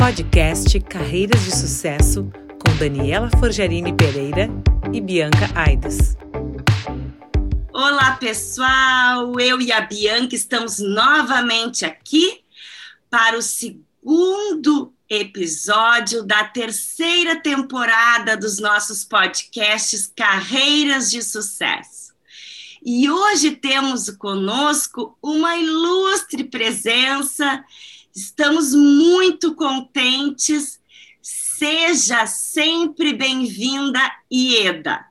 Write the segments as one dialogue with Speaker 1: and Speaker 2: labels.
Speaker 1: Podcast Carreiras de Sucesso com Daniela Forjarini Pereira e Bianca Aides.
Speaker 2: Olá, pessoal! Eu e a Bianca estamos novamente aqui para o segundo episódio da terceira temporada dos nossos podcasts Carreiras de Sucesso. E hoje temos conosco uma ilustre presença Estamos muito contentes. Seja sempre bem-vinda, Ieda.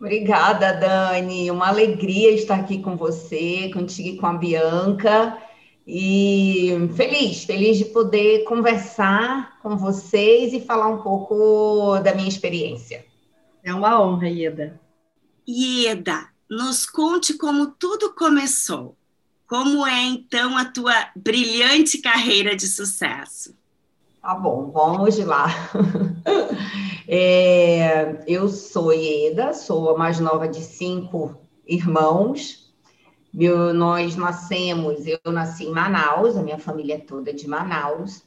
Speaker 3: Obrigada, Dani. Uma alegria estar aqui com você, contigo e com a Bianca. E feliz, feliz de poder conversar com vocês e falar um pouco da minha experiência.
Speaker 4: É uma honra, Ieda.
Speaker 2: Ieda, nos conte como tudo começou. Como é então a tua brilhante carreira de sucesso?
Speaker 3: Tá bom, vamos lá. É, eu sou Ieda, sou a mais nova de cinco irmãos. Meu, nós nascemos, eu nasci em Manaus, a minha família é toda de Manaus.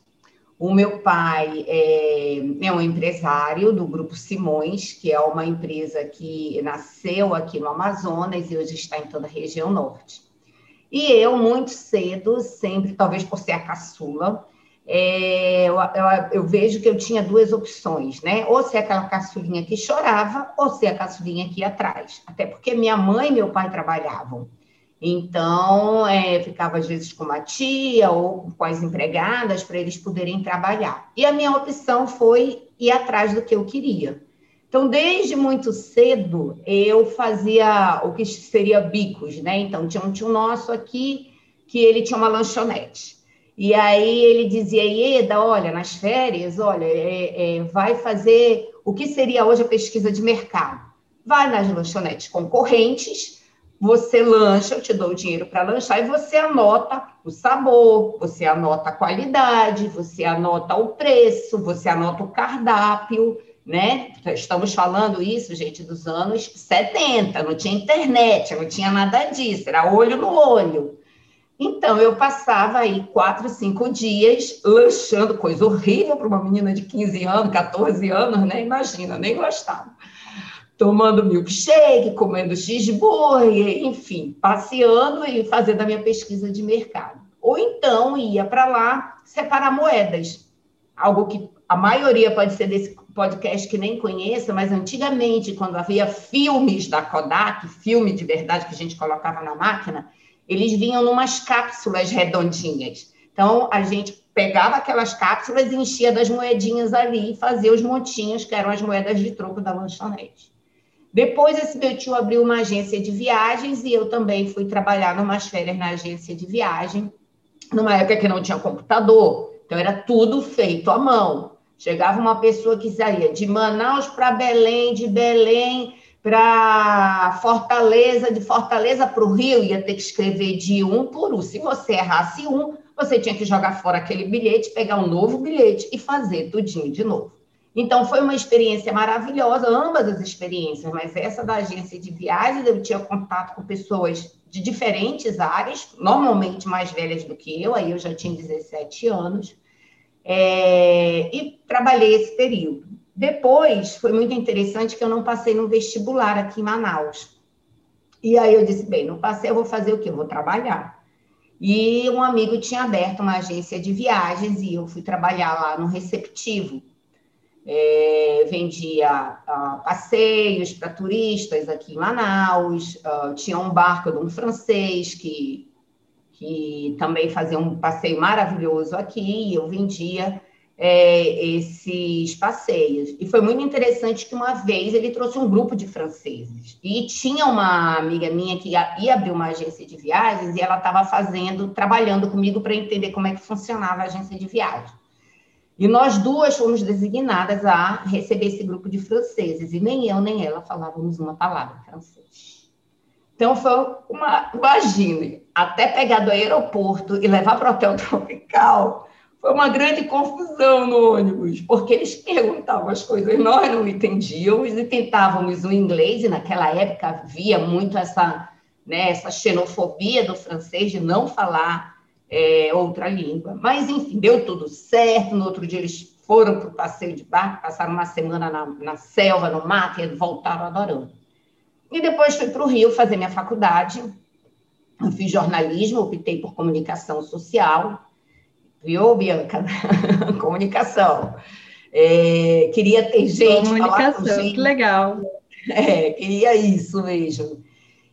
Speaker 3: O meu pai é, é, um empresário do Grupo Simões, que é uma empresa que nasceu aqui no Amazonas e hoje está em toda a região norte. E eu, muito cedo, sempre, talvez por ser a caçula, é, eu, eu, eu, vejo que eu tinha duas opções, né? Ou ser aquela caçulinha que chorava, ou ser a caçulinha que ia atrás. Até porque minha mãe e meu pai trabalhavam. Então, é, ficava às vezes com uma tia ou com as empregadas para eles poderem trabalhar. E a minha opção foi ir atrás do que eu queria. Então, desde muito cedo, eu fazia o que seria bicos, né? Então, tinha um tio nosso aqui que ele tinha uma lanchonete. E aí ele dizia, Ieda, olha, nas férias, olha, é, é, vai fazer o que seria hoje a pesquisa de mercado. Vai nas lanchonetes concorrentes, você lancha, eu te dou o dinheiro para lanchar e você anota o sabor, você anota a qualidade, você anota o preço, você anota o cardápio né? Estamos falando isso, gente, dos anos 70, não tinha internet, não tinha nada disso, era olho no olho. Então, eu passava aí quatro, cinco dias lanchando, coisa horrível para uma menina de 15 anos, 14 anos, né? Imagina, nem gostava. Tomando milkshake, comendo cheeseburger, enfim, passeando e fazendo a minha pesquisa de mercado. Ou então ia para lá separar moedas, algo que a maioria pode ser desse podcast que nem conheça, mas antigamente, quando havia filmes da Kodak, filme de verdade que a gente colocava na máquina, eles vinham numas cápsulas redondinhas. Então, a gente pegava aquelas cápsulas e enchia das moedinhas ali e fazia os montinhos, que eram as moedas de troco da lanchonete. Depois, esse meu tio abriu uma agência de viagens e eu também fui trabalhar numas férias na agência de viagem, numa época que não tinha computador, então era tudo feito à mão. Chegava uma pessoa que saía de Manaus para Belém, de Belém para Fortaleza, de Fortaleza para o Rio, ia ter que escrever de um por um. Se você errasse um, você tinha que jogar fora aquele bilhete, pegar um novo bilhete e fazer tudinho de novo. Então, foi uma experiência maravilhosa, ambas as experiências, mas essa da agência de viagens, eu tinha contato com pessoas de diferentes áreas, normalmente mais velhas do que eu, aí eu já tinha 17 anos, é, e trabalhei esse período. Depois, foi muito interessante que eu não passei no vestibular aqui em Manaus. E aí eu disse, bem, não passei, eu vou fazer o quê? Eu vou trabalhar. E um amigo tinha aberto uma agência de viagens e eu fui trabalhar lá no receptivo. É, vendia uh, passeios para turistas aqui em Manaus, uh, tinha um barco de um francês que que também fazia um passeio maravilhoso aqui, e eu vendia é, esses passeios. E foi muito interessante que uma vez ele trouxe um grupo de franceses. E tinha uma amiga minha que ia, ia abrir uma agência de viagens e ela estava fazendo, trabalhando comigo para entender como é que funcionava a agência de viagens. E nós duas fomos designadas a receber esse grupo de franceses, e nem eu nem ela falávamos uma palavra francês. Então, foi uma. Imagine, até pegar do aeroporto e levar para o hotel tropical, foi uma grande confusão no ônibus, porque eles perguntavam as coisas, nós não entendíamos e tentávamos o inglês, e naquela época havia muito essa, né, essa xenofobia do francês de não falar é, outra língua. Mas, enfim, deu tudo certo. No outro dia, eles foram para o passeio de barco, passaram uma semana na, na selva, no mato, e voltaram adorando. E depois fui para o Rio fazer minha faculdade. Eu fiz jornalismo, optei por comunicação social. Viu, Bianca? comunicação. É, queria ter gente.
Speaker 4: Comunicação, gente. que legal.
Speaker 3: É, queria isso mesmo.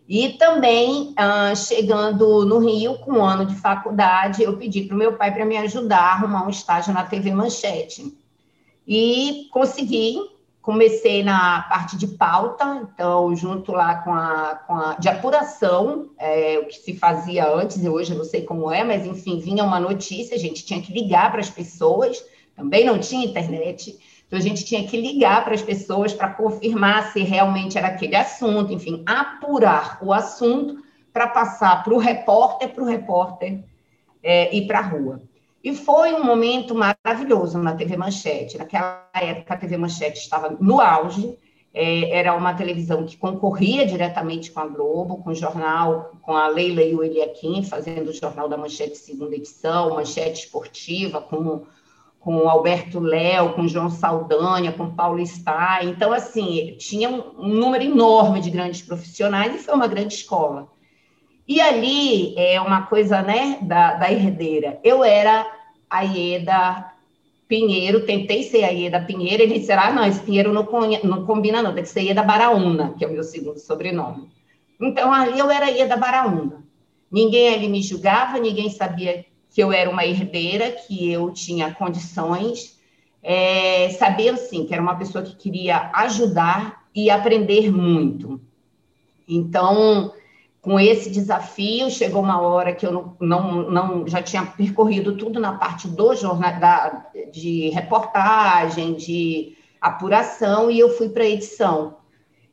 Speaker 3: E também, ah, chegando no Rio, com um ano de faculdade, eu pedi para o meu pai para me ajudar a arrumar um estágio na TV Manchete. E consegui, comecei na parte de pauta, então, junto lá com a, com a de apuração, é, o que se fazia antes, e hoje eu não sei como é, mas enfim, vinha uma notícia, a gente tinha que ligar para as pessoas, também não tinha internet, então, a gente tinha que ligar para as pessoas para confirmar se realmente era aquele assunto, enfim, apurar o assunto para passar para o repórter, para o repórter é, ir para a rua. E foi um momento maravilhoso na TV Manchete. Naquela época, a TV Manchete estava no auge, é, era uma televisão que concorria diretamente com a Globo, com o jornal, com a Leila e o Eliakim, fazendo o Jornal da Manchete segunda edição, Manchete Esportiva, com com Alberto Léo, com João Saldanha, com Paulo Stein. Então, assim, tinha um número enorme de grandes profissionais e foi uma grande escola. E ali é uma coisa, né, da, da herdeira. Eu era a Ieda Pinheiro, tentei ser a Ieda Pinheiro, ele disse, ah, não, esse Pinheiro não, não combina não, tem que ser Ieda Baraúna, que é o meu segundo sobrenome. Então, ali eu era Ieda Baraúna. Ninguém ali me julgava, ninguém sabia que eu era uma herdeira, que eu tinha condições, é, saber assim, que era uma pessoa que queria ajudar e aprender muito. Então, com esse desafio, chegou uma hora que eu não, não, não já tinha percorrido tudo na parte do jornal, da, de reportagem, de apuração, e eu fui para a edição.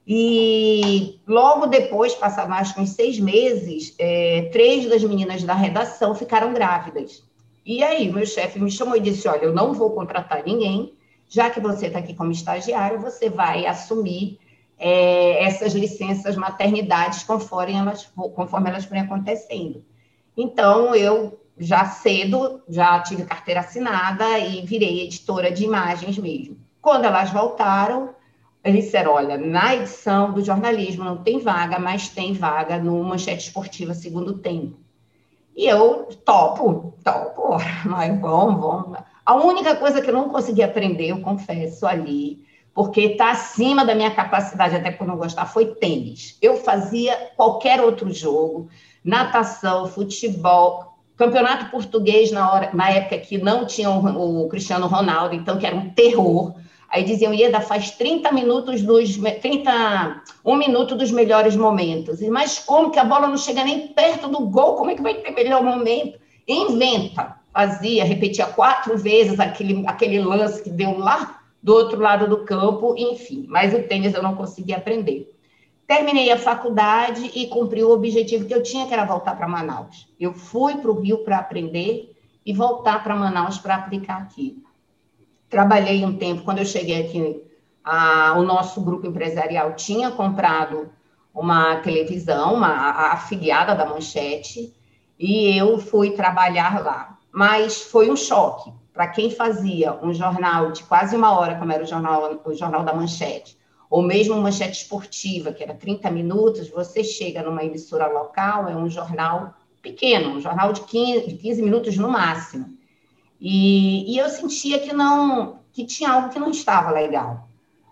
Speaker 3: E logo depois, passaram acho que uns seis meses, é, três das meninas da redação ficaram grávidas. E aí, meu chefe me chamou e disse: Olha, eu não vou contratar ninguém, já que você está aqui como estagiário, você vai assumir é, essas licenças maternidades conforme elas, conforme elas forem acontecendo. Então, eu já cedo, já tive carteira assinada e virei editora de imagens mesmo. Quando elas voltaram, eles disseram, olha, na edição do jornalismo não tem vaga, mas tem vaga no Manchete Esportiva Segundo Tempo. E eu topo, topo, mas vamos, vamos. A única coisa que eu não consegui aprender, eu confesso, ali, porque está acima da minha capacidade, até por não gostar, foi tênis. Eu fazia qualquer outro jogo, natação, futebol, campeonato português na, hora, na época que não tinha o, o Cristiano Ronaldo, então que era um terror. Aí diziam, Ieda, faz 30 minutos dos 30, um minuto dos melhores momentos. Mas como que a bola não chega nem perto do gol? Como é que vai ter melhor momento? Inventa. Fazia, repetia quatro vezes aquele, aquele lance que deu lá do outro lado do campo, enfim. Mas o tênis eu não consegui aprender. Terminei a faculdade e cumpri o objetivo que eu tinha, que era voltar para Manaus. Eu fui para o Rio para aprender e voltar para Manaus para aplicar aqui. Trabalhei um tempo, quando eu cheguei aqui, a, o nosso grupo empresarial tinha comprado uma televisão, uma, a afiliada da Manchete, e eu fui trabalhar lá. Mas foi um choque para quem fazia um jornal de quase uma hora, como era o jornal, o jornal da Manchete, ou mesmo Manchete Esportiva, que era 30 minutos, você chega numa emissora local, é um jornal pequeno, um jornal de 15, de 15 minutos no máximo. E, e eu sentia que não, que tinha algo que não estava legal.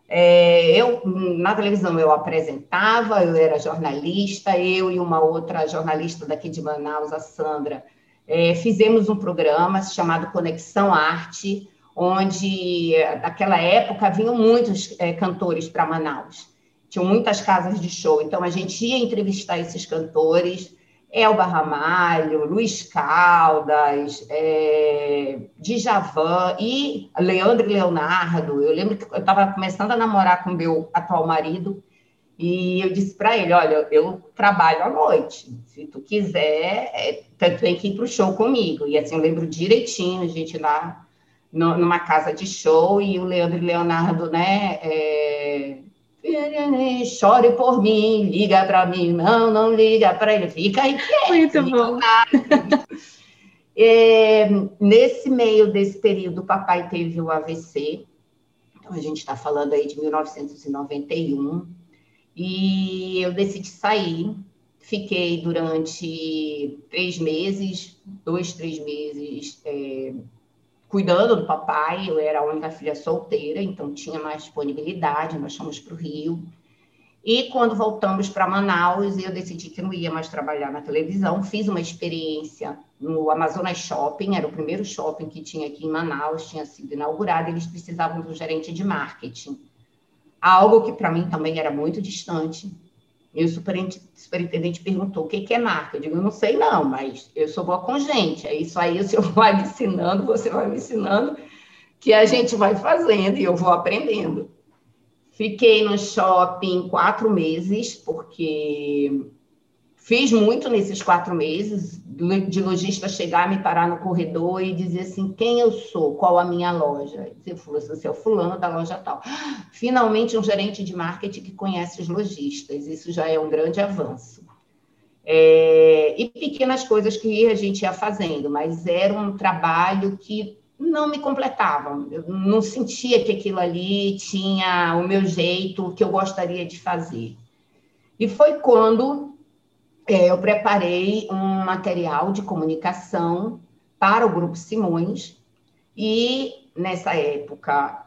Speaker 3: É, eu na televisão eu apresentava, eu era jornalista, eu e uma outra jornalista daqui de Manaus, a Sandra, é, fizemos um programa chamado Conexão Arte, onde naquela época vinham muitos é, cantores para Manaus. Tinham muitas casas de show, então a gente ia entrevistar esses cantores Elba Ramalho, Luiz Caldas, é, Djavan e Leandro e Leonardo. Eu lembro que eu estava começando a namorar com meu atual marido e eu disse para ele, olha, eu trabalho à noite, se tu quiser, é, tu tem que ir para o show comigo. E assim, eu lembro direitinho, a gente lá no, numa casa de show e o Leandro e Leonardo, né, é, chore por mim, liga para mim, não, não liga para ele, fica aí
Speaker 4: Muito bom.
Speaker 3: É, nesse meio desse período, o papai teve o AVC, então a gente está falando aí de 1991, e eu decidi sair. Fiquei durante três meses, dois, três meses, é, cuidando do papai. Eu era a única filha solteira, então tinha mais disponibilidade. Nós fomos para o Rio. E quando voltamos para Manaus, eu decidi que não ia mais trabalhar na televisão. Fiz uma experiência no Amazonas Shopping, era o primeiro shopping que tinha aqui em Manaus, tinha sido inaugurado. Eles precisavam de um gerente de marketing algo que para mim também era muito distante. E o superintendente perguntou: o que é marca? Eu digo: eu não sei, não, mas eu sou boa com gente. É isso aí, o senhor vai me ensinando, você vai me ensinando, que a gente vai fazendo e eu vou aprendendo. Fiquei no shopping quatro meses, porque Fiz muito nesses quatro meses, de lojista chegar, me parar no corredor e dizer assim, quem eu sou, qual a minha loja. Você falou assim, você é o fulano da loja tal. Finalmente, um gerente de marketing que conhece os lojistas, isso já é um grande avanço. É, e pequenas coisas que a gente ia fazendo, mas era um trabalho que não me completava. Eu não sentia que aquilo ali tinha o meu jeito, que eu gostaria de fazer. E foi quando eu preparei um material de comunicação para o Grupo Simões e, nessa época,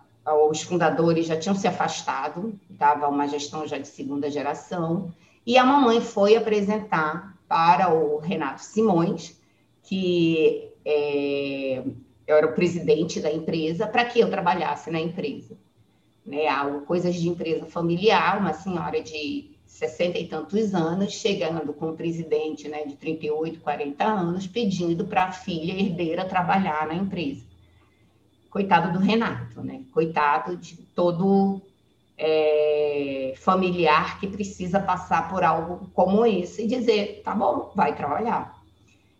Speaker 3: os fundadores já tinham se afastado, estava uma gestão já de segunda geração, e a mamãe foi apresentar para o Renato Simões, que é, era o presidente da empresa, para que eu trabalhasse na empresa. Né, coisas de empresa familiar, uma senhora de sessenta e tantos anos, chegando com um presidente né, de 38, 40 anos, pedindo para a filha herdeira trabalhar na empresa. Coitado do Renato, né? Coitado de todo é, familiar que precisa passar por algo como esse e dizer, tá bom, vai trabalhar.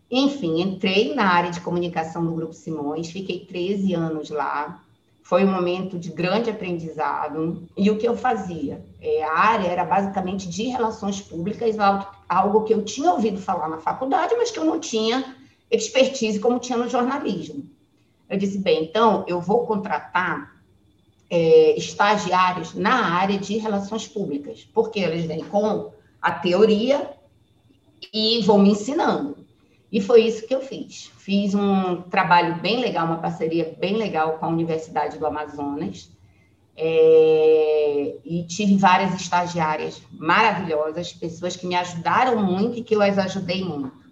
Speaker 3: Enfim, entrei na área de comunicação do Grupo Simões, fiquei 13 anos lá, foi um momento de grande aprendizado. E o que eu fazia? É, a área era basicamente de relações públicas, algo que eu tinha ouvido falar na faculdade, mas que eu não tinha expertise como tinha no jornalismo. Eu disse, bem, então eu vou contratar é, estagiários na área de relações públicas, porque eles vêm com a teoria e vão me ensinando. E foi isso que eu fiz. Fiz um trabalho bem legal, uma parceria bem legal com a Universidade do Amazonas. É, e tive várias estagiárias maravilhosas, pessoas que me ajudaram muito e que eu as ajudei muito.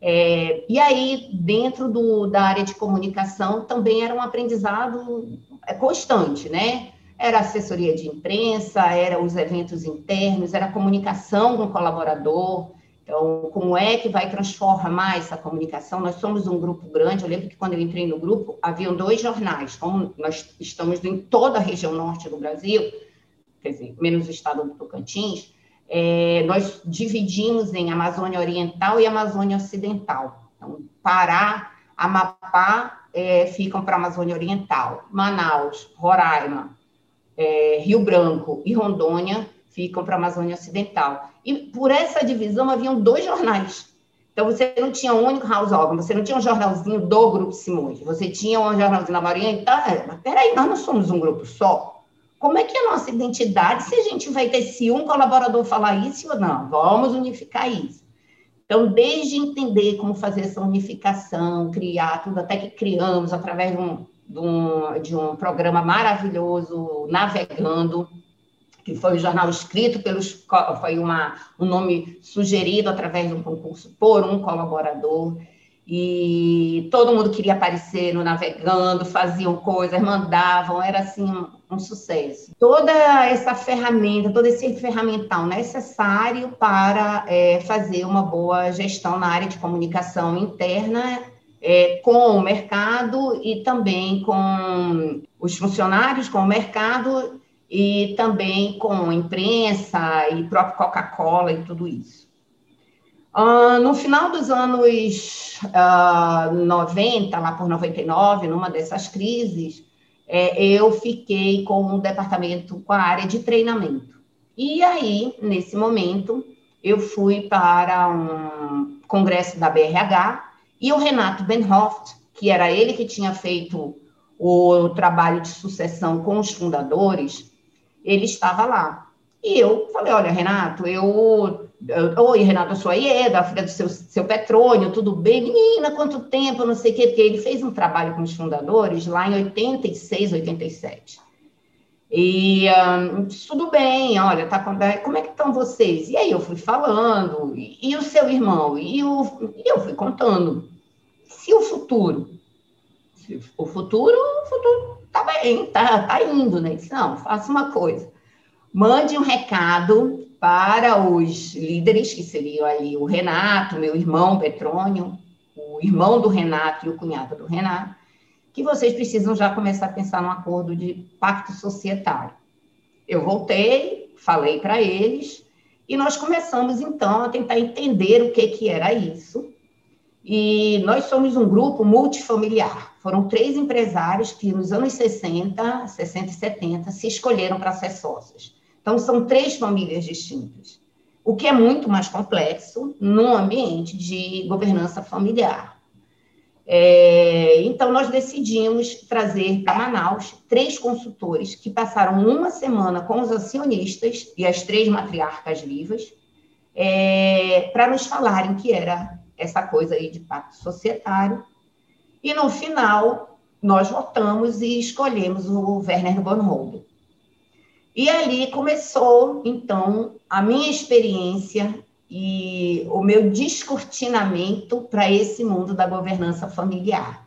Speaker 3: É, e aí, dentro do, da área de comunicação, também era um aprendizado é, constante, né? Era assessoria de imprensa, era os eventos internos, era comunicação com o colaborador, então, como é que vai transformar essa comunicação? Nós somos um grupo grande. Eu lembro que quando eu entrei no grupo, haviam dois jornais. Como nós estamos em toda a região norte do Brasil, quer dizer, menos o estado do Tocantins, é, nós dividimos em Amazônia Oriental e Amazônia Ocidental. Então, Pará, Amapá é, ficam para a Amazônia Oriental. Manaus, Roraima, é, Rio Branco e Rondônia ficam para a Amazônia Ocidental. E por essa divisão haviam dois jornais. Então, você não tinha um único house organ, você não tinha um jornalzinho do Grupo Simões, você tinha um jornalzinho da Maria, então, mas peraí, nós não somos um grupo só. Como é que é a nossa identidade se a gente vai ter se um colaborador falar isso ou não? Vamos unificar isso. Então, desde entender como fazer essa unificação, criar tudo, até que criamos através de um, de um, de um programa maravilhoso, Navegando, que foi um jornal escrito pelos foi uma, um nome sugerido através de um concurso por um colaborador e todo mundo queria aparecer no navegando, faziam coisas, mandavam, era assim um, um sucesso. Toda essa ferramenta, todo esse ferramental necessário para é, fazer uma boa gestão na área de comunicação interna é, com o mercado e também com os funcionários, com o mercado e também com imprensa e próprio Coca-Cola e tudo isso. Uh, no final dos anos uh, ah, 90, lá por 99, numa dessas crises, é, eu fiquei com um departamento com a área de treinamento. E aí, nesse momento, eu fui para um congresso da BRH E o Renato Benhoft, que era ele que tinha feito o trabalho de sucessão com os fundadores, ele estava lá. E eu falei, olha, Renato, eu... Oi, Renato, eu sou a Ieda, a filha do seu, seu Petrônio, tudo bem? Menina, quanto tempo, não sei o quê, porque ele fez um trabalho com os fundadores lá em 86, 87. E um, tudo bem, olha, tá, como é que estão vocês? E aí eu fui falando, e, e o seu irmão? E, o, e eu fui contando. Se o futuro, se o futuro, o futuro tá bem, tá, tá indo, né? Disse, não, faça uma coisa. Mande um recado para os líderes, que seriam ali o Renato, meu irmão Petrônio, o irmão do Renato e o cunhado do Renato, que vocês precisam já começar a pensar num acordo de pacto societário. Eu voltei, falei para eles, e nós começamos então a tentar entender o que, que era isso. E nós somos um grupo multifamiliar. Foram três empresários que nos anos 60, 60 e 70 se escolheram para ser sócios. Então são três famílias distintas, o que é muito mais complexo num ambiente de governança familiar. É, então, nós decidimos trazer para Manaus três consultores que passaram uma semana com os acionistas e as três matriarcas vivas é, para nos falarem que era essa coisa aí de pacto societário. E no final, nós votamos e escolhemos o Werner Bornholm. E ali começou, então, a minha experiência e o meu descortinamento para esse mundo da governança familiar.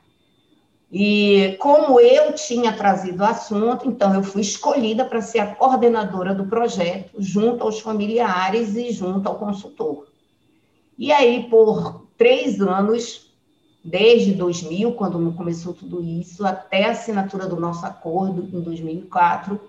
Speaker 3: E como eu tinha trazido o assunto, então eu fui escolhida para ser a coordenadora do projeto, junto aos familiares e junto ao consultor. E aí, por três anos, desde 2000, quando começou tudo isso, até a assinatura do nosso acordo em 2004,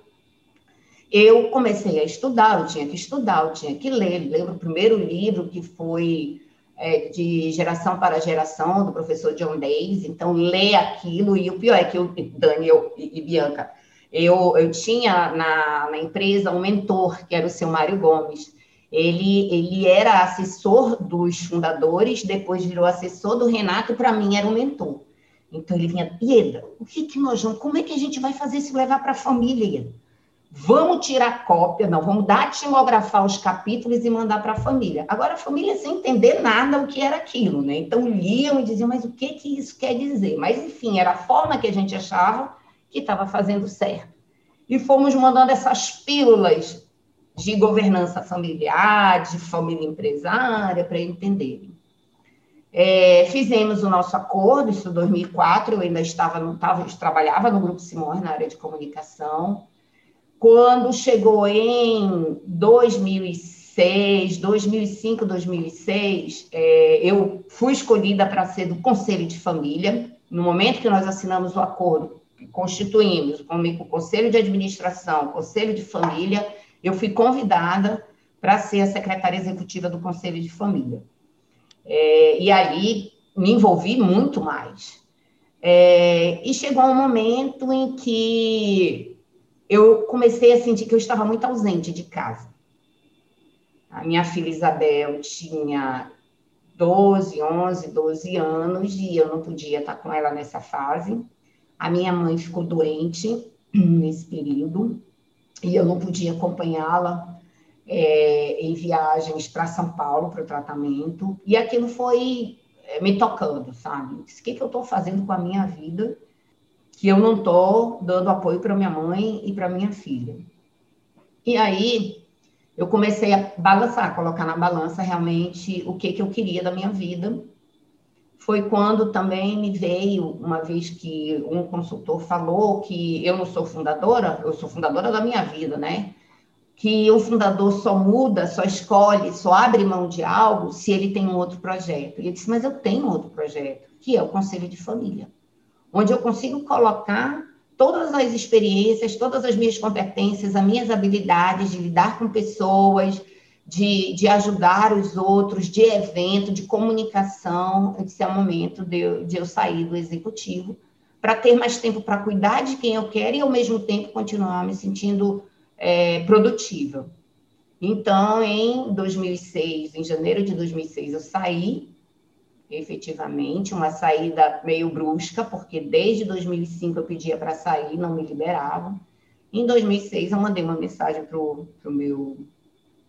Speaker 3: eu comecei a estudar, eu tinha que estudar, eu tinha que ler. Lembro o primeiro livro que foi é, de geração para geração, do professor John Days. Então, ler aquilo, e o pior é que eu, Daniel e, e Bianca, eu, eu tinha na, na, empresa um mentor, que era o seu Mário Gomes. Ele, ele era assessor dos fundadores, depois virou assessor do Renato, e para mim era um mentor. Então, ele vinha, Ieda, o que, que nós vamos, como é que a gente vai fazer se levar para a família, Vamos tirar cópia, não, vamos datilografar os capítulos e mandar para a família. Agora, a família sem entender nada o que era aquilo, né? Então, liam e diziam, mas o que, que isso quer dizer? Mas, enfim, era a forma que a gente achava que estava fazendo certo. E fomos mandando essas pílulas de governança familiar, de família empresária, para entenderem. É, fizemos o nosso acordo, isso em 2004, eu ainda estava, não estava, trabalhava no Grupo Simões, na área de comunicação, quando chegou em 2006, 2005, 2006, é, eu fui escolhida para ser do Conselho de Família. No momento que nós assinamos o acordo, constituímos o Conselho de Administração, o Conselho de Família, eu fui convidada para ser a secretária executiva do Conselho de Família. É, e ali me envolvi muito mais. É, e chegou um momento em que eu comecei a sentir que eu estava muito ausente de casa. A minha filha Isabel tinha 12, 11, 12 anos e eu não podia estar com ela nessa fase. A minha mãe ficou doente nesse período e eu não podia acompanhá-la é, em viagens para São Paulo para o tratamento. E aquilo foi é, me tocando, sabe? O que, que eu estou fazendo com a minha vida? que eu não estou dando apoio para minha mãe e para minha filha. E aí eu comecei a balançar, colocar na balança realmente o que, que eu queria da minha vida. Foi quando também me veio, uma vez que um consultor falou que eu não sou fundadora, eu sou fundadora da minha vida, né? Que o fundador só muda, só escolhe, só abre mão de algo se ele tem um outro projeto. E eu disse, mas eu tenho outro projeto, que é o Conselho de Família onde eu consigo colocar todas as experiências, todas as minhas competências, as minhas habilidades de lidar com pessoas, de, de ajudar os outros, de evento, de comunicação. Esse é o momento de eu, de eu sair do executivo para ter mais tempo para cuidar de quem eu quero e, ao mesmo tempo, continuar me sentindo é, produtiva. Então, em 2006, em janeiro de 2006, eu saí efetivamente, uma saída meio brusca, porque desde 2005 eu pedia para sair, não me liberavam. Em 2006, eu mandei uma mensagem para o meu,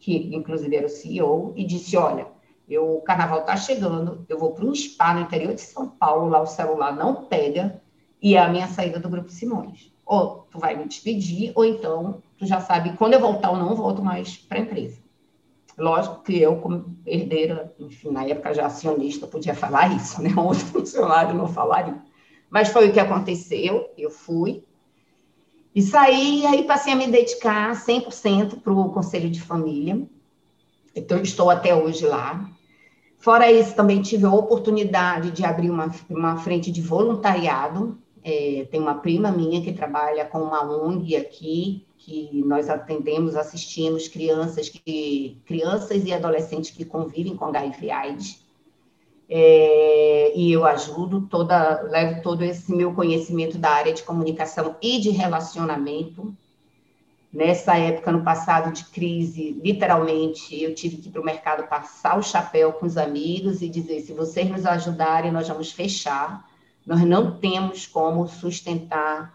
Speaker 3: que inclusive era o CEO, e disse: Olha, eu, o carnaval está chegando, eu vou para um spa no interior de São Paulo, lá o celular não pega, e é a minha saída do Grupo Simões. Ou tu vai me despedir, ou então tu já sabe quando eu voltar ou não volto mais para a empresa. Lógico que eu, como herdeira, enfim, na época já acionista, podia falar isso, né? Outro funcionário não falaria. Mas foi o que aconteceu, eu fui. E saí, e aí passei a me dedicar 100% para o Conselho de Família. Então, estou até hoje lá. Fora isso, também tive a oportunidade de abrir uma, uma frente de voluntariado. É, tem uma prima minha que trabalha com uma ONG aqui, que nós atendemos, assistimos crianças que crianças e adolescentes que convivem com HIV/AIDS. É, e eu ajudo toda, levo todo esse meu conhecimento da área de comunicação e de relacionamento. Nessa época, no passado de crise, literalmente, eu tive que ir para o mercado passar o chapéu com os amigos e dizer: se vocês nos ajudarem, nós vamos fechar. Nós não temos como sustentar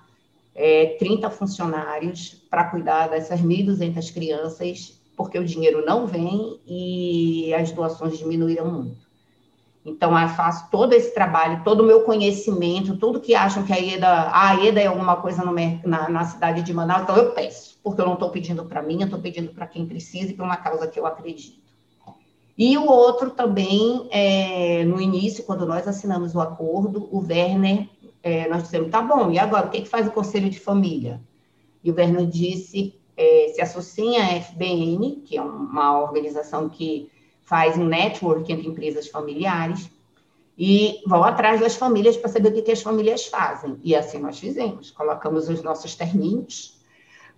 Speaker 3: é, 30 funcionários para cuidar dessas 1.200 crianças, porque o dinheiro não vem e as doações diminuíram muito. Então, eu faço todo esse trabalho, todo o meu conhecimento, tudo que acham que a EDA, a EDA é alguma coisa no, na, na cidade de Manaus, então eu peço, porque eu não estou pedindo para mim, eu estou pedindo para quem precisa e para uma causa que eu acredito. E o outro também, é, no início, quando nós assinamos o acordo, o Werner é, nós dissemos, tá bom, e agora, o que, que faz o Conselho de Família? E o Verno disse, é, se associa à FBN, que é uma organização que faz um network entre empresas familiares, e vão atrás das famílias para saber o que, as famílias fazem. E assim nós fizemos, colocamos os nossos terninhos,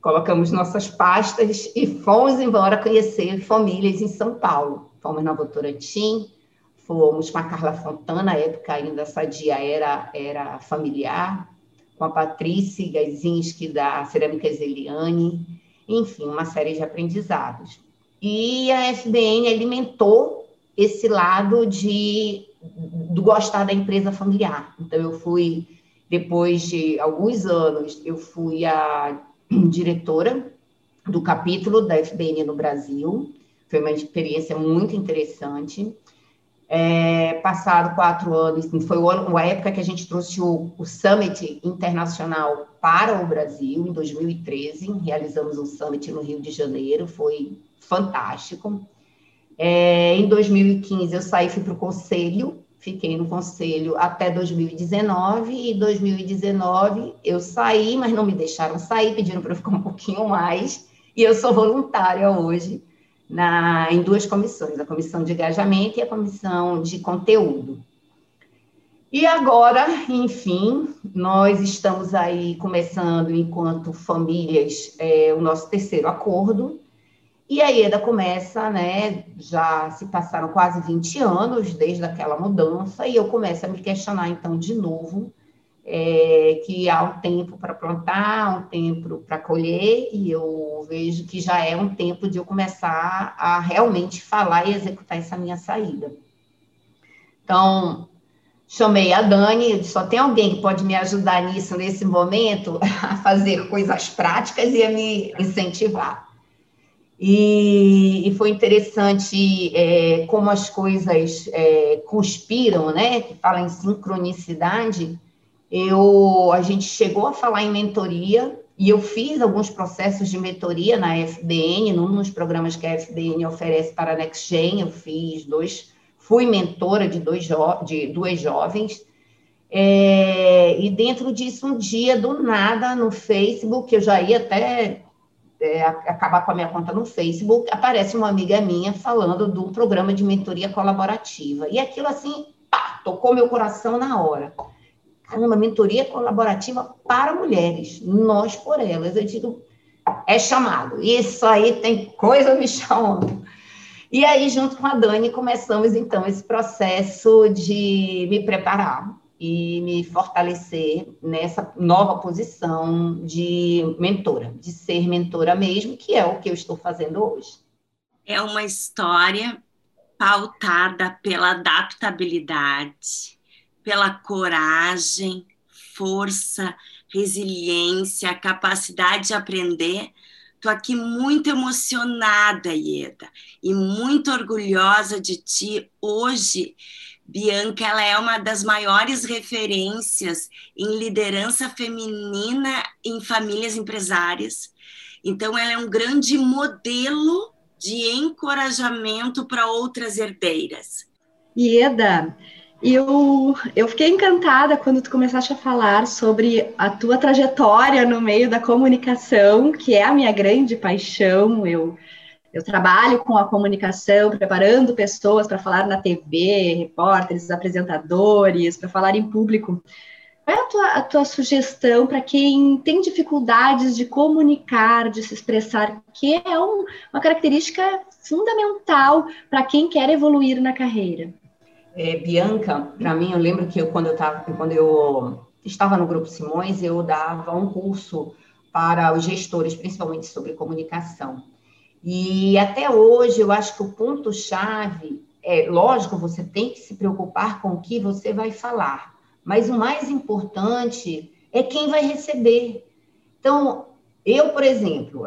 Speaker 3: colocamos nossas pastas e fomos embora conhecer famílias em São Paulo. Fomos na Votorantim, fomos com a Carla Fontana, na época ainda essa dia era, era familiar, com a Patrícia Gazinski, da Cerâmicas Eliane, enfim, uma série de aprendizados. E a FBN alimentou esse lado de do gostar da empresa familiar. Então, eu fui, depois de alguns anos, eu fui a diretora do capítulo da FBN no Brasil. Foi uma experiência muito interessante. É, passado quatro anos, foi a época que a gente trouxe o, o, Summit Internacional para o Brasil, em 2013. Realizamos um Summit no Rio de Janeiro, foi fantástico. É, em 2015, eu saí, fui para o Conselho, fiquei no Conselho até 2019, e em 2019 eu saí, mas não me deixaram sair, pediram para eu ficar um pouquinho mais, e eu sou voluntária hoje na, em duas comissões, a comissão de engajamento e a comissão de conteúdo. E agora, enfim, nós estamos aí começando, enquanto famílias, é, o nosso terceiro acordo, e a EDA começa, né? Já se passaram quase 20 anos desde aquela mudança, e eu começo a me questionar, então, de novo, é, que há um tempo para plantar, um tempo para colher, e eu vejo que já é um tempo de eu começar a realmente falar e executar essa minha saída. Então, chamei a Dani, só tem alguém que pode me ajudar nisso, nesse momento, a fazer coisas práticas e a me incentivar. E, e foi interessante é, como as coisas é, conspiram, né? Que fala em sincronicidade, eu, a gente chegou a falar em mentoria e eu fiz alguns processos de mentoria na FBN, num dos programas que a FBN oferece para a Next Gen, eu fiz dois, fui mentora de, dois de duas jovens, é, e dentro disso, um dia, do nada, no Facebook, eu já ia até é, acabar com a minha conta no Facebook, aparece uma amiga minha falando de um programa de mentoria colaborativa. E aquilo, assim, pá, tocou meu coração na hora uma mentoria colaborativa para mulheres, nós por elas. Eu digo, é chamado. Isso aí tem coisa me chamando. E aí, junto com a Dani, começamos então esse processo de me preparar e me fortalecer nessa nova posição de mentora, de ser mentora mesmo, que é o que eu estou fazendo hoje.
Speaker 2: É uma história pautada pela adaptabilidade, pela coragem, força, resiliência, capacidade de aprender. Estou aqui muito emocionada, Ieda, e muito orgulhosa de ti. Hoje, Bianca ela é uma das maiores referências em liderança feminina em famílias empresárias. Então, ela é um grande modelo de encorajamento para outras herdeiras.
Speaker 4: Ieda, eu, eu fiquei encantada quando tu começaste a falar sobre a tua trajetória no meio da comunicação, que é a minha grande paixão. Eu, eu trabalho com a comunicação, preparando pessoas para falar na TV, repórteres, apresentadores, para falar em público. Qual é a tua, a tua sugestão para quem tem dificuldades de comunicar, de se expressar, que é um, uma característica fundamental para quem quer evoluir na carreira?
Speaker 3: É, Bianca, para mim, eu lembro que eu, quando, eu tava, quando eu estava no Grupo Simões, eu dava um curso para os gestores, principalmente sobre comunicação. E até hoje, eu acho que o ponto-chave é, lógico, você tem que se preocupar com o que você vai falar, mas o mais importante é quem vai receber. Então, eu, por exemplo,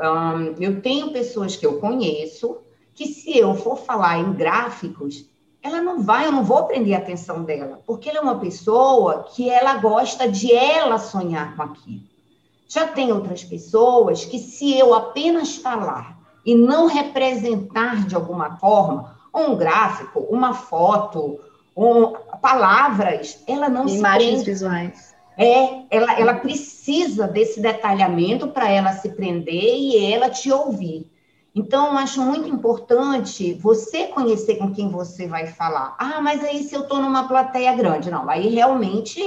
Speaker 3: eu tenho pessoas que eu conheço que se eu for falar em gráficos, ela não vai, eu não vou prender a atenção dela, porque ela é uma pessoa que ela gosta de ela sonhar com aquilo. Já tem outras pessoas que se eu apenas falar e não representar de alguma forma um gráfico, uma foto, um, palavras, ela não
Speaker 4: Imagens se visuais.
Speaker 3: É, ela, ela precisa desse detalhamento para ela se prender e ela te ouvir. Então, acho muito importante você conhecer com quem você vai falar. Ah, mas aí se eu estou numa plateia grande, não, aí realmente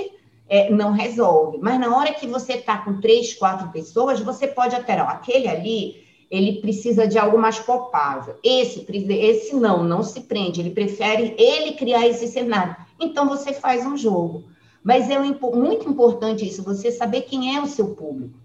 Speaker 3: é, não resolve. Mas na hora que você está com três, quatro pessoas, você pode até, aquele ali, ele precisa de algo mais palpável. Esse, esse não, não se prende, ele prefere ele criar esse cenário. Então você faz um jogo. Mas é muito importante isso, você saber quem é o seu público.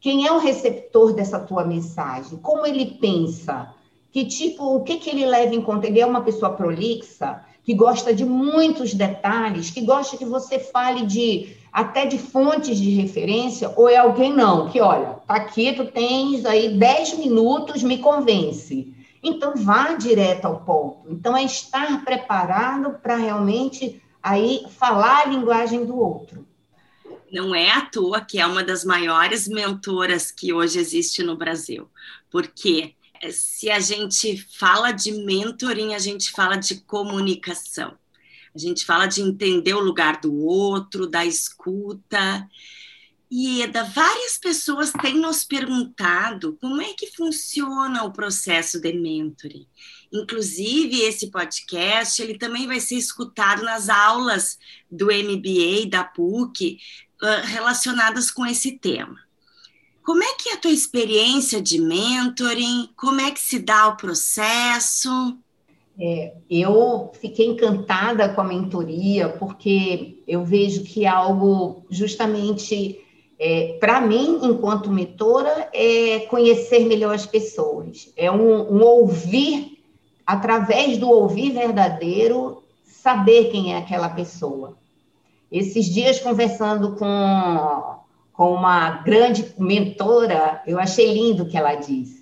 Speaker 3: Quem é o receptor dessa tua mensagem? Como ele pensa? Que tipo, o que, que ele leva em conta? Ele é uma pessoa prolixa, que gosta de muitos detalhes, que gosta que você fale de até de fontes de referência, ou é alguém não, que olha, tá aqui, tu tens aí 10 minutos, me convence. Então vá direto ao ponto. Então é estar preparado para realmente aí falar a linguagem do outro.
Speaker 2: Não é à toa que é uma das maiores mentoras que hoje existe no Brasil, porque se a gente fala de mentoring, a gente fala de comunicação. A gente fala de entender o lugar do outro, da escuta. E Eda, várias pessoas têm nos perguntado como é que funciona o processo de mentoring. Inclusive, esse podcast ele também vai ser escutado nas aulas do MBA da PUC relacionadas com esse tema. Como é que é a tua experiência de mentoring? Como é que se dá o processo?
Speaker 3: É, eu fiquei encantada com a mentoria, porque eu vejo que é algo justamente é, para mim, enquanto mentora, é conhecer melhor as pessoas, é um, um, ouvir, através do ouvir verdadeiro, saber quem é aquela pessoa. Esses dias, conversando com, com uma grande mentora, eu achei lindo o que ela disse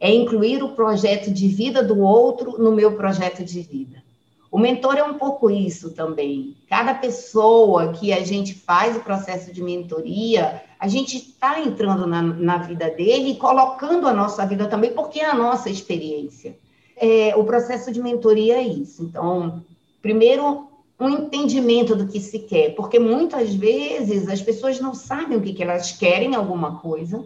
Speaker 3: é incluir o projeto de vida do outro no meu projeto de vida. O mentor é um pouco isso também. Cada pessoa que a gente faz o processo de mentoria, a gente está entrando na, na, vida dele e colocando a nossa vida também, porque é a nossa experiência. É, o processo de mentoria é isso. Então, primeiro, um entendimento do que se quer, porque muitas vezes as pessoas não sabem o que, que elas querem alguma coisa,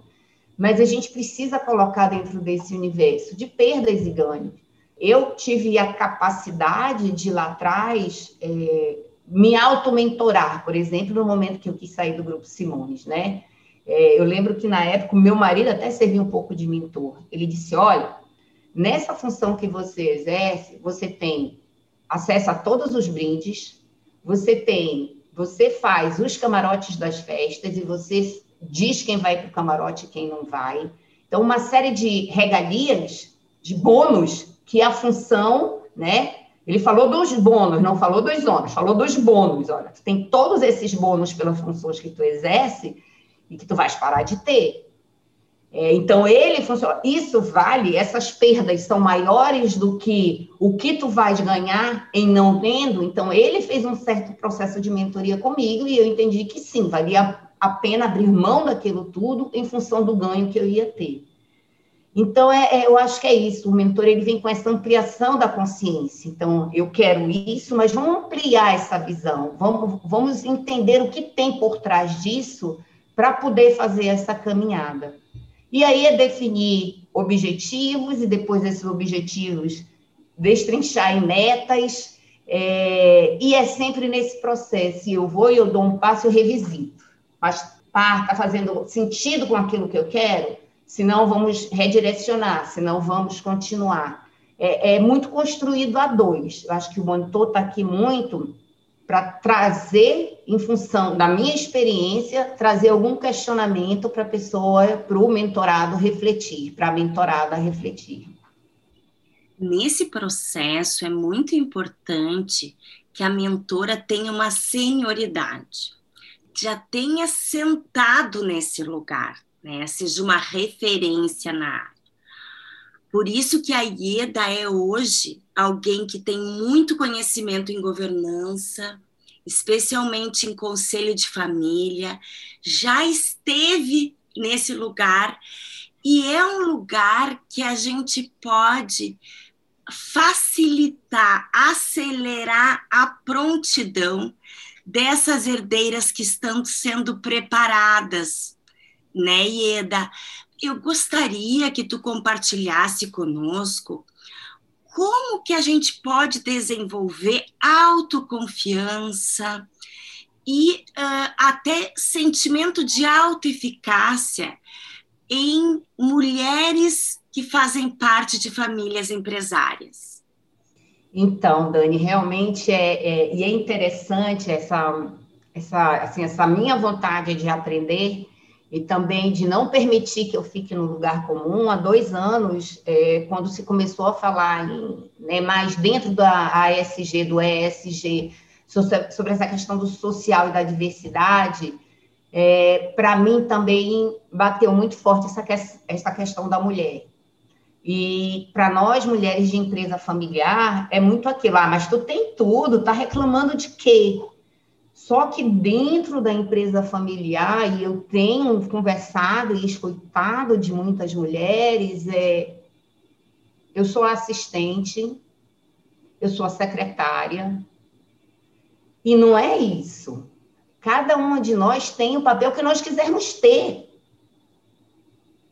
Speaker 3: mas a gente precisa colocar dentro desse universo de perdas e ganhos. Eu tive a capacidade de lá atrás é, me auto-mentorar, por exemplo, no momento que eu quis sair do grupo Simões, né? É, eu lembro que na época o meu marido até servia um pouco de mentor. Ele disse: olha, nessa função que você exerce, você tem acesso a todos os brindes, você tem, você faz os camarotes das festas e você diz quem vai para o camarote e quem não vai. Então, uma série de regalias, de bônus, que a função né, Ele falou dos bônus, não falou dos ônus, falou dos bônus. Olha, tu tem todos esses bônus pelas funções que tu exerce e que tu vais parar de ter. É, então, ele funciona. Isso vale, essas perdas são maiores do que o que tu vais ganhar em não tendo. Então, ele fez um certo processo de mentoria comigo e eu entendi que sim, valia a pena abrir mão daquilo tudo em função do ganho que eu ia ter. Então, é, é, eu acho que é isso. O mentor ele vem com essa ampliação da consciência. Então, eu quero isso, mas vamos ampliar essa visão. Vamos, vamos entender o que tem por trás disso para poder fazer essa caminhada. E aí é definir objetivos e depois esses objetivos destrinchar em metas. É, e é sempre nesse processo. Eu vou e eu dou um passo, eu revisito. Mas está tá fazendo sentido com aquilo que eu quero? senão vamos redirecionar, senão vamos continuar. É, é muito construído a dois. Eu acho que o monitor está aqui muito para trazer, em função da minha experiência, trazer algum questionamento para a pessoa, para o mentorado refletir, para a mentorada refletir.
Speaker 2: Nesse processo, é muito importante que a mentora tenha uma senioridade, já tenha sentado nesse lugar, né, seja uma referência na área. Por isso que a IEDA é hoje alguém que tem muito conhecimento em governança, especialmente em conselho de família, já esteve nesse lugar e é um lugar que a gente pode facilitar, acelerar a prontidão dessas herdeiras que estão sendo preparadas né, Ieda? Eu gostaria que tu compartilhasse conosco como que a gente pode desenvolver autoconfiança e uh, até sentimento de autoeficácia em mulheres que fazem parte de famílias empresárias.
Speaker 3: Então, Dani, realmente é, é, e é interessante essa, essa, assim, essa minha vontade de aprender e também de não permitir que eu fique no lugar comum. Há dois anos, é, quando se começou a falar em, né, mais dentro da ASG, do ESG, sobre essa questão do social e da diversidade, é, para mim também bateu muito forte essa, essa questão da mulher. E para nós, mulheres de empresa familiar, é muito aquilo, ah, mas tu tem tudo, tá reclamando de quê? Só que dentro da empresa familiar, e eu tenho conversado e escutado de muitas mulheres, é, eu sou assistente, eu sou a secretária, e não é isso. Cada uma de nós tem o papel que nós quisermos ter.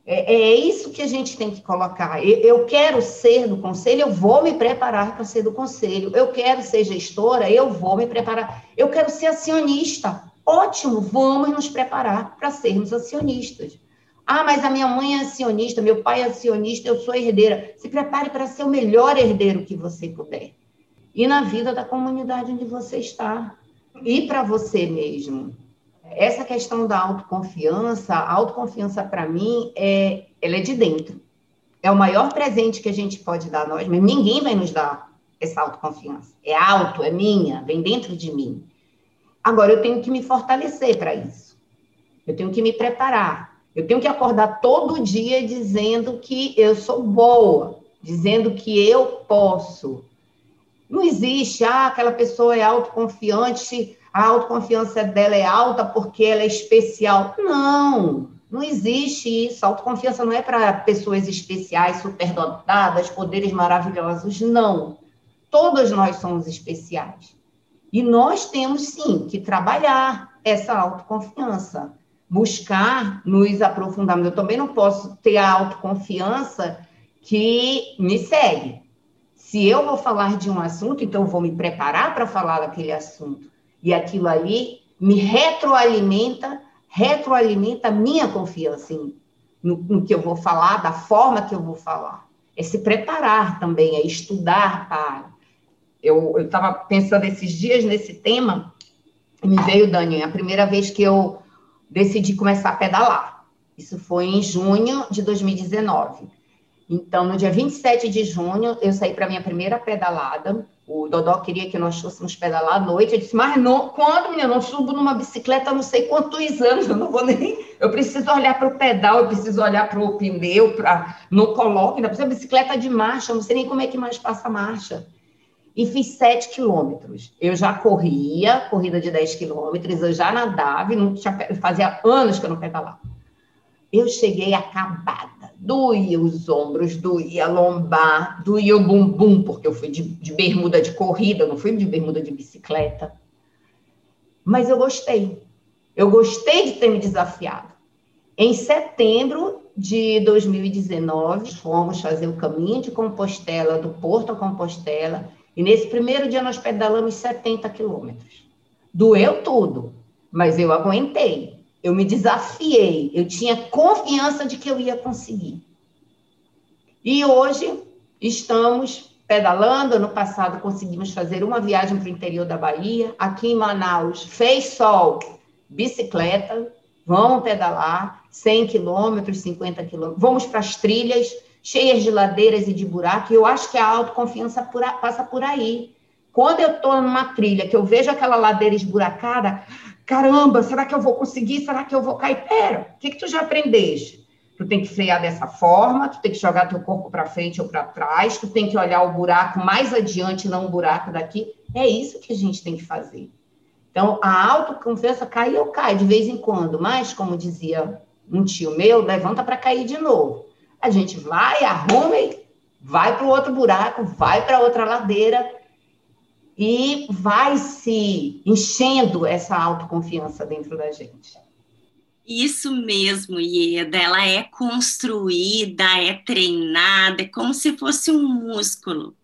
Speaker 3: É, é, isso que a gente tem que colocar. Eu, eu quero ser do conselho, eu vou me preparar para ser do conselho. Eu quero ser gestora, eu vou me preparar. Eu quero ser acionista. Ótimo, vamos nos preparar para sermos acionistas. Ah, mas a minha mãe é acionista, meu pai é acionista, eu sou herdeira. Se prepare para ser o melhor herdeiro que você puder. E na vida da comunidade onde você está. E para você mesmo essa questão da autoconfiança, a autoconfiança para mim é, ela é de dentro. É o maior presente que a gente pode dar a nós, mas ninguém vai nos dar essa autoconfiança. É alto, é minha, vem dentro de mim. Agora eu tenho que me fortalecer para isso. Eu tenho que me preparar. Eu tenho que acordar todo dia dizendo que eu sou boa, dizendo que eu posso. Não existe, ah, aquela pessoa é autoconfiante, a autoconfiança dela é alta porque ela é especial. Não, não existe isso. A autoconfiança não é para pessoas especiais, superdotadas, poderes maravilhosos. Não. Todos nós somos especiais. E nós temos, sim, que trabalhar essa autoconfiança, buscar nos aprofundarmos. Eu também não posso ter a autoconfiança que me segue. Se eu vou falar de um assunto, então eu vou me preparar para falar daquele assunto. E aquilo ali me retroalimenta, retroalimenta a minha confiança em, no, no que eu vou falar, da forma que eu vou falar. É se preparar também, é estudar para. Eu estava pensando esses dias nesse tema, e me veio, Dani, a primeira vez que eu decidi começar a pedalar. Isso foi em junho de 2019. Então, no dia 27 de junho, eu saí para minha primeira pedalada o Dodó queria que nós fôssemos pedalar à noite. Eu disse, mas não, quando, menina? Não subo numa bicicleta não sei quantos anos, eu não vou nem. Eu preciso olhar para o pedal, eu preciso olhar para o pneu, para. Não coloque, ainda precisa bicicleta de marcha, eu não sei nem como é que mais passa a marcha. E fiz sete quilômetros. Eu já corria, corrida de 10 quilômetros, eu já nadava, e não tinha, fazia anos que eu não pedalava. Eu cheguei acabada doía os ombros, doía a lombar, doía o bumbum, porque eu fui de, de bermuda de corrida, não fui de bermuda de bicicleta. Mas eu gostei. Eu gostei de ter me desafiado. Em setembro de 2019, fomos fazer o caminho de Compostela, do Porto a Compostela, e nesse primeiro dia nós pedalamos 70 quilômetros. Doeu tudo, mas eu aguentei. Eu me desafiei, eu tinha confiança de que eu ia conseguir. E hoje estamos pedalando. Ano passado conseguimos fazer uma viagem para o interior da Bahia. Aqui em Manaus fez sol, bicicleta, vamos pedalar 100 quilômetros, 50 quilômetros. Vamos para as trilhas cheias de ladeiras e de buracos. Eu acho que a autoconfiança passa por aí. Quando eu estou numa trilha, que eu vejo aquela ladeira esburacada, caramba, será que eu vou conseguir? Será que eu vou cair? Pera, o que, que tu já aprendeste? Tu tem que frear dessa forma, tu tem que jogar teu corpo para frente ou para trás, tu tem que olhar o buraco mais adiante, não o buraco daqui. É isso que a gente tem que fazer. Então, a autoconfiança cai ou cai de vez em quando, mas, como dizia um tio meu, levanta para cair de novo. A gente vai, arruma e vai para o outro buraco, vai para outra ladeira e vai se enchendo essa autoconfiança dentro da gente.
Speaker 2: Isso mesmo, Ieda, ela é construída, é treinada, é como se fosse um músculo.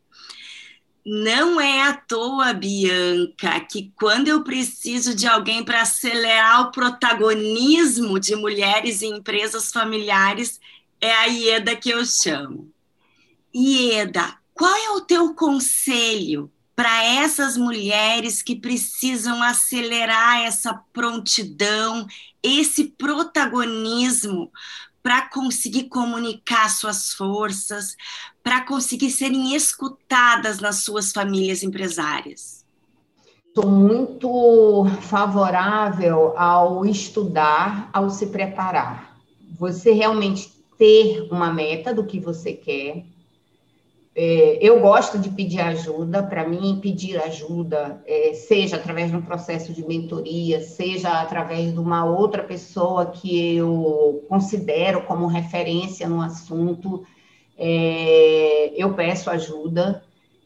Speaker 2: Não é à toa, Bianca, que quando eu preciso de alguém para acelerar o protagonismo de mulheres em empresas familiares, é a Ieda que eu chamo. Ieda, qual é o teu conselho para essas mulheres que precisam acelerar essa prontidão, esse protagonismo para conseguir comunicar suas forças, para conseguir serem escutadas nas suas famílias empresárias?
Speaker 3: Sou muito favorável ao estudar, ao se preparar. Você realmente ter uma meta do que você quer, é, eu gosto de pedir ajuda, para mim, pedir ajuda, é, seja através de um processo de mentoria, seja através de uma outra pessoa que eu considero como referência no assunto, é, eu peço ajuda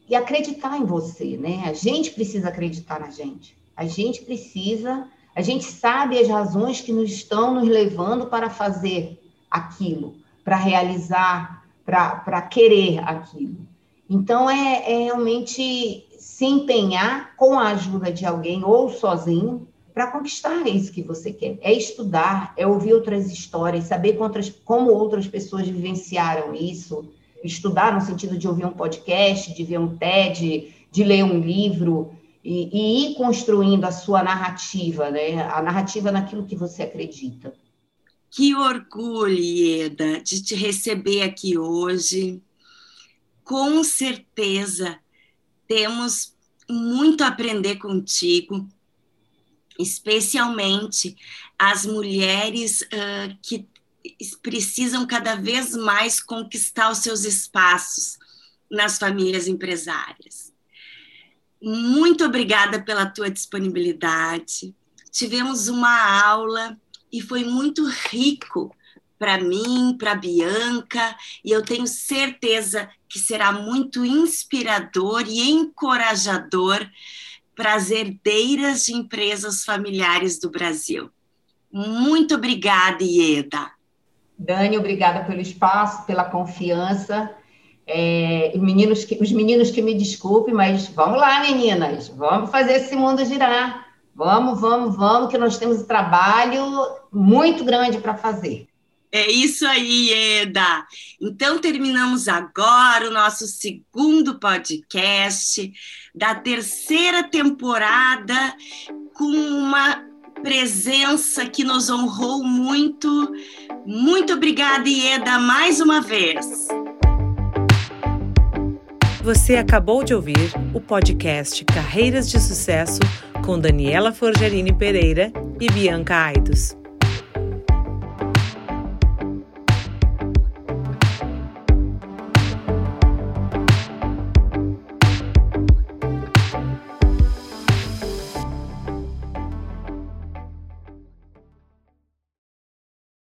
Speaker 3: e acreditar em você, né? A gente precisa acreditar na gente, a gente precisa, a gente sabe as razões que nos estão nos levando para fazer aquilo, para realizar para querer aquilo. Então, é, é realmente se empenhar com a ajuda de alguém ou sozinho para conquistar isso que você quer. É estudar, é ouvir outras histórias, saber como outras pessoas vivenciaram isso. Estudar no sentido de ouvir um podcast, de ver um TED, de ler um livro e, e ir construindo a sua narrativa, né? A narrativa naquilo que você acredita.
Speaker 2: Que orgulho, Ieda, de te receber aqui hoje. Com certeza temos muito a aprender contigo, especialmente as mulheres uh, que precisam cada vez mais conquistar os seus espaços nas famílias empresárias. Muito obrigada pela tua disponibilidade. Tivemos uma aula e foi muito rico para mim, para Bianca, e eu tenho certeza que será muito inspirador e encorajador para as herdeiras de empresas familiares do Brasil. Muito obrigada, Ieda.
Speaker 3: Dani, obrigada pelo espaço, pela confiança. É, os, meninos que, os meninos que me desculpem, mas vamos lá, meninas, vamos fazer esse mundo girar. Vamos, vamos, vamos, que nós temos um trabalho muito grande para fazer.
Speaker 2: É isso aí, Eda. Então, terminamos agora o nosso segundo podcast da terceira temporada com uma presença que nos honrou muito. Muito obrigada, Ieda, mais uma vez.
Speaker 1: Você acabou de ouvir o podcast Carreiras de Sucesso com Daniela Forgerini Pereira e Bianca Aidos.